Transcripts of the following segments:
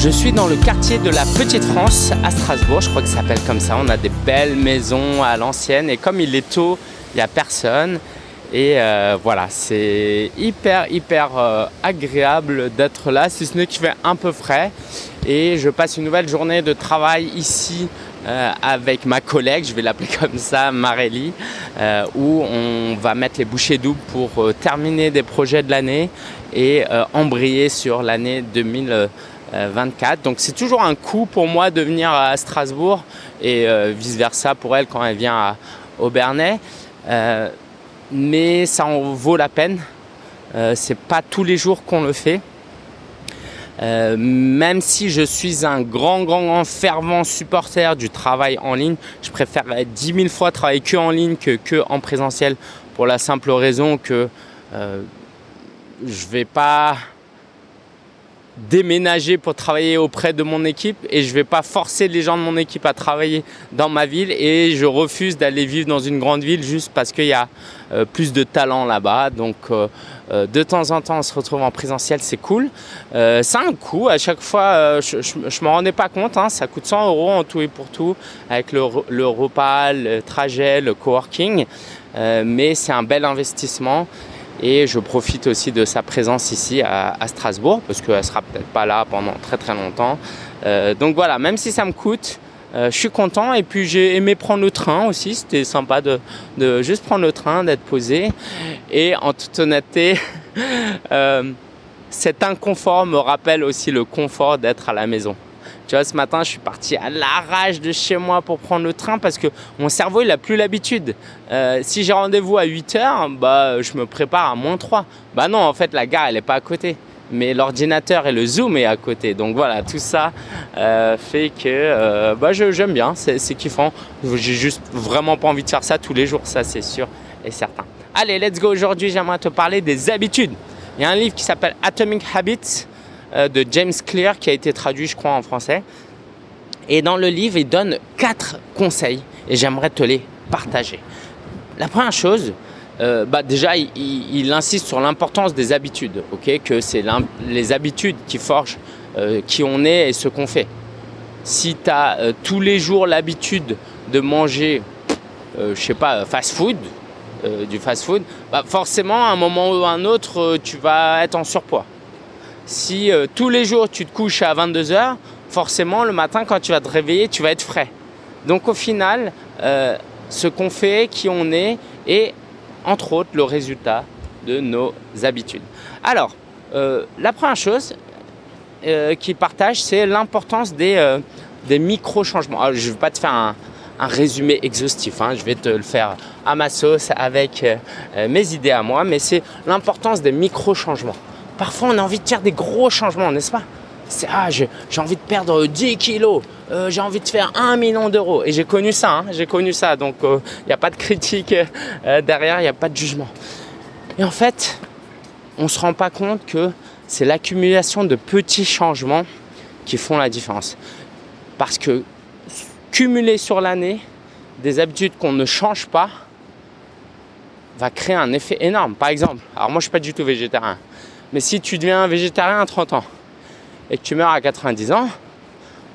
Je suis dans le quartier de la Petite France à Strasbourg, je crois que ça s'appelle comme ça. On a des belles maisons à l'ancienne et comme il est tôt, il n'y a personne. Et euh, voilà, c'est hyper hyper euh, agréable d'être là, si ce n'est qu'il fait un peu frais. Et je passe une nouvelle journée de travail ici euh, avec ma collègue, je vais l'appeler comme ça, Marélie, où on va mettre les bouchées doubles pour terminer des projets de l'année et embrayer sur l'année 2024. Donc c'est toujours un coup pour moi de venir à Strasbourg et vice-versa pour elle quand elle vient à Aubernais mais ça en vaut la peine. Euh, c'est pas tous les jours qu'on le fait. Euh, même si je suis un grand, grand, grand fervent supporter du travail en ligne, je préfère 10 000 fois travailler que en ligne que, en présentiel pour la simple raison que euh, je vais pas déménager pour travailler auprès de mon équipe et je vais pas forcer les gens de mon équipe à travailler dans ma ville et je refuse d'aller vivre dans une grande ville juste parce qu'il y a euh, plus de talent là-bas. Donc euh, euh, de temps en temps on se retrouve en présentiel, c'est cool. c'est un coût, à chaque fois je, je, m'en rendais pas compte, hein. ça coûte 100 euros en tout et pour tout avec le, le repas, le trajet, le coworking. mais c'est un bel investissement et je profite aussi de sa présence ici à, Strasbourg, parce qu'elle sera peut-être pas là pendant très très longtemps. Euh, donc voilà, même si ça me coûte, euh, je suis content. Et puis j'ai aimé prendre le train aussi. C'était sympa de, de, juste prendre le train, d'être posé. Et en toute honnêteté, euh, cet inconfort me rappelle aussi le confort d'être à la maison. Tu vois, ce matin, je suis parti à l'arrache de chez moi pour prendre le train parce que mon cerveau, il n'a plus l'habitude. Euh, si j'ai rendez-vous à 8 heures, bah, je me prépare à moins 3. Bah non, en fait, la gare, elle n'est pas à côté. Mais l'ordinateur et le Zoom est à côté. Donc voilà, tout ça euh, fait que euh, bah, j'aime bien, c'est kiffant. J'ai juste vraiment pas envie de faire ça tous les jours, ça c'est sûr et certain. Allez, let's go. Aujourd'hui, j'aimerais te parler des habitudes. Il y a un livre qui s'appelle Atomic Habits de James Clear qui a été traduit, je crois, en français. Et dans le livre, il donne quatre conseils et j'aimerais te les partager. La première chose, euh, bah déjà, il, insiste sur l'importance des habitudes, que c'est les habitudes qui forgent euh, qui on est et ce qu'on fait. Si tu as tous les jours l'habitude de manger, je sais pas, fast food, du fast food, bah forcément, à un moment ou à un autre, tu vas être en surpoids si euh, tous les jours tu te couches à 22h, forcément le matin quand tu vas te réveiller, tu vas être frais. Donc au final, euh, ce qu'on fait, qui on est, est entre autres le résultat de nos habitudes. Alors, euh, la première chose qu'il partage, c'est l'importance des, micro-changements. je ne vais pas te faire un, résumé exhaustif, hein. je vais te le faire à ma sauce avec mes idées à moi, mais c'est l'importance des micro-changements. Parfois, on a envie de faire des gros changements, n'est-ce pas? C'est ah, j'ai envie de perdre 10 kilos, euh, j'ai envie de faire 1 million d'euros. Et j'ai connu ça, hein, j'ai connu ça. Donc, il euh, n'y a pas de critique euh, derrière, il n'y a pas de jugement. Et en fait, on ne se rend pas compte que c'est l'accumulation de petits changements qui font la différence. Parce que cumuler sur l'année des habitudes qu'on ne change pas va créer un effet énorme. Par exemple, alors moi je ne suis pas du tout végétarien, mais si tu deviens végétarien à 30 ans et que tu meurs à 90 ans,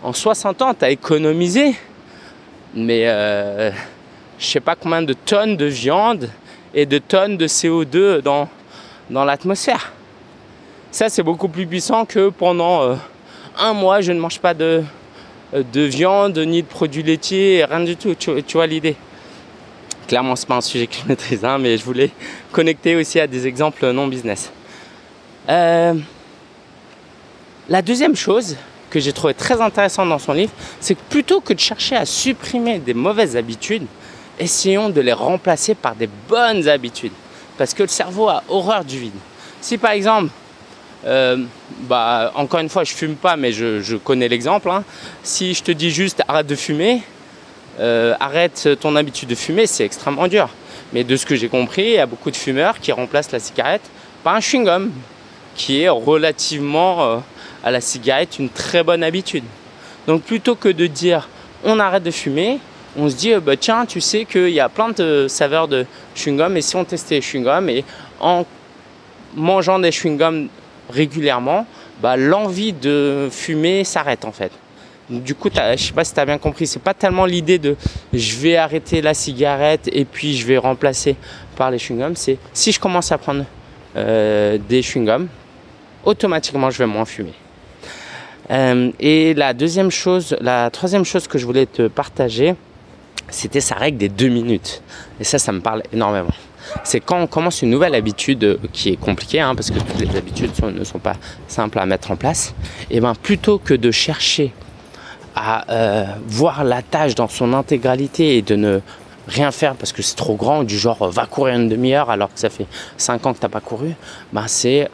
en 60 ans, tu as économisé, mais euh, je sais pas combien de tonnes de viande et de tonnes de CO2 dans, dans l'atmosphère. Ça, c'est beaucoup plus puissant que pendant euh, un mois, je ne mange pas de, de viande ni de produits laitiers, rien du tout. Tu, vois l'idée? Clairement, ce n'est pas un sujet que je maîtrise, hein, mais je voulais connecter aussi à des exemples non business. Euh, la deuxième chose que j'ai trouvé très intéressante dans son livre, c'est que plutôt que de chercher à supprimer des mauvaises habitudes, essayons de les remplacer par des bonnes habitudes. Parce que le cerveau a horreur du vide. Si par exemple, euh, bah, encore une fois, je fume pas, mais je, connais l'exemple. Hein. Si je te dis juste arrête de fumer, euh, arrête ton habitude de fumer, c'est extrêmement dur. Mais de ce que j'ai compris, il y a beaucoup de fumeurs qui remplacent la cigarette par un chewing-gum qui est relativement euh, à la cigarette une très bonne habitude. Donc plutôt que de dire on arrête de fumer, on se dit euh, bah, tiens tu sais qu'il y a plein de saveurs de chewing-gum et si on testait les chewing-gum et en mangeant des chewing-gums régulièrement, bah, l'envie de fumer s'arrête en fait. Du coup, je sais pas si tu as bien compris, c'est pas tellement l'idée de je vais arrêter la cigarette et puis je vais remplacer par les chewing-gums. C'est si je commence à prendre euh, des chewing-gums, automatiquement je vais moins fumer. Euh, et la deuxième chose, la troisième chose que je voulais te partager, c'était sa règle des deux minutes. Et ça, ça me parle énormément. C'est quand on commence une nouvelle habitude euh, qui est compliquée, hein, parce que toutes les habitudes ne sont pas simples à mettre en place, et ben plutôt que de chercher à euh, voir la tâche dans son intégralité et de ne rien faire parce que c'est trop grand, du genre va courir une demi-heure alors que ça fait 5 ans que tu n'as pas couru, ben c'est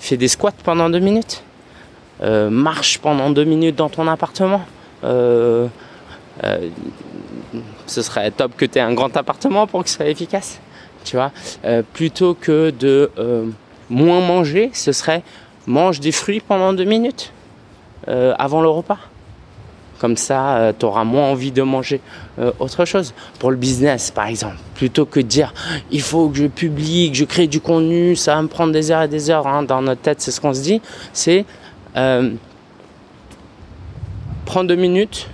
fais des squats pendant deux minutes, euh, marche pendant deux minutes dans ton appartement. ce serait top que tu aies un grand appartement pour que ce soit efficace. Plutôt que de moins manger, ce serait mange des fruits pendant deux minutes avant le repas. Comme ça, euh, tu auras moins envie de manger euh, autre chose. Pour le business, par exemple, plutôt que de dire il faut que je publie, que je crée du contenu, ça va me prendre des heures et des heures. Hein, dans notre tête, c'est ce qu'on se dit. C'est euh, prends deux minutes,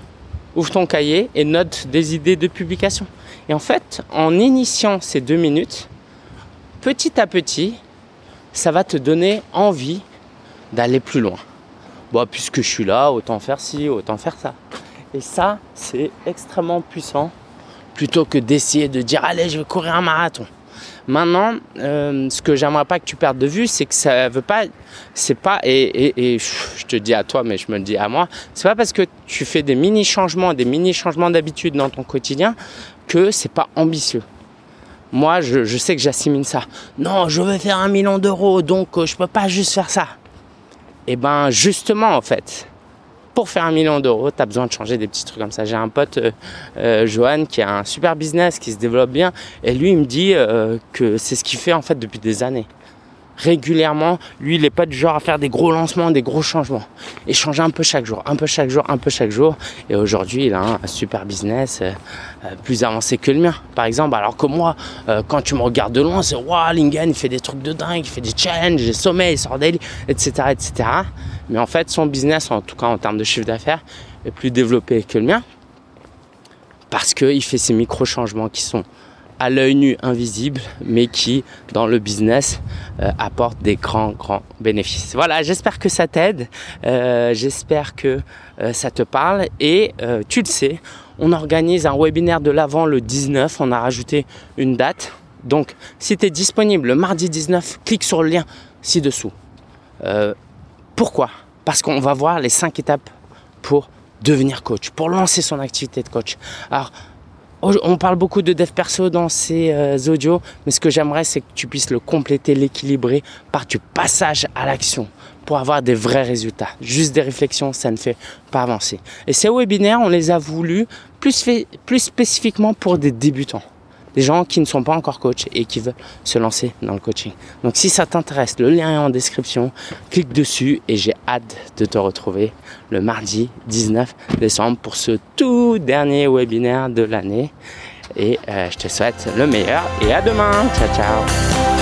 ouvre ton cahier et note des idées de publication. Et en fait, en initiant ces deux minutes, petit à petit, ça va te donner envie d'aller plus loin. Bah, puisque je suis là, autant faire ci, autant faire ça. Et ça, c'est extrêmement puissant plutôt que d'essayer de dire allez, je vais courir un marathon. Maintenant, euh, ce que j'aimerais pas que tu perdes de vue, c'est que ça veut pas, c'est pas, et, je te dis à toi, mais je me le dis à moi, c'est pas parce que tu fais des mini changements, des mini changements d'habitude dans ton quotidien que c'est pas ambitieux. Moi, je, je sais que j'assimile ça. Non, je veux faire un million d'euros, donc euh, je peux pas juste faire ça. Et eh ben justement en fait, pour faire un million d'euros, tu as besoin de changer des petits trucs comme ça. J'ai un pote, euh, euh, Johan, qui a un super business, qui se développe bien, et lui il me dit euh, que c'est ce qu'il fait en fait depuis des années régulièrement. Lui, il n'est pas du genre à faire des gros lancements, des gros changements. Et changer un peu chaque jour, un peu chaque jour, un peu chaque jour. Et aujourd'hui, il a un, super business euh, euh, plus avancé que le mien, par exemple. Alors que moi, euh, quand tu me regardes de loin, c'est waouh, Lingen, il fait des trucs de dingue, il fait des challenges, des sommets, il sort daily, etc., etc. Mais en fait, son business, en tout cas en termes de chiffre d'affaires, est plus développé que le mien. Parce qu'il fait ces micro-changements qui sont à l'œil nu invisible, mais qui, dans le business, euh, apporte des grands, grands bénéfices. Voilà, j'espère que ça t'aide, euh, j'espère que euh, ça te parle, et tu le sais, on organise un webinaire de l'avant le 19, on a rajouté une date. Donc, si tu es disponible le mardi 19, clique sur le lien ci-dessous. pourquoi? Parce qu'on va voir les 5 étapes pour devenir coach, pour lancer son activité de coach. Alors, on parle beaucoup de dev perso dans ces euh, audios, mais ce que j'aimerais, c'est que tu puisses le compléter, l'équilibrer par du passage à l'action pour avoir des vrais résultats. Juste des réflexions, ça ne fait pas avancer. Et ces webinaires, on les a voulu plus spécifiquement pour des débutants des gens qui ne sont pas encore coach et qui veulent se lancer dans le coaching. Donc si ça t'intéresse, le lien est en description, clique dessus et j'ai hâte de te retrouver le mardi 19 décembre pour ce tout dernier webinaire de l'année. Et euh, je te souhaite le meilleur et à demain. Ciao ciao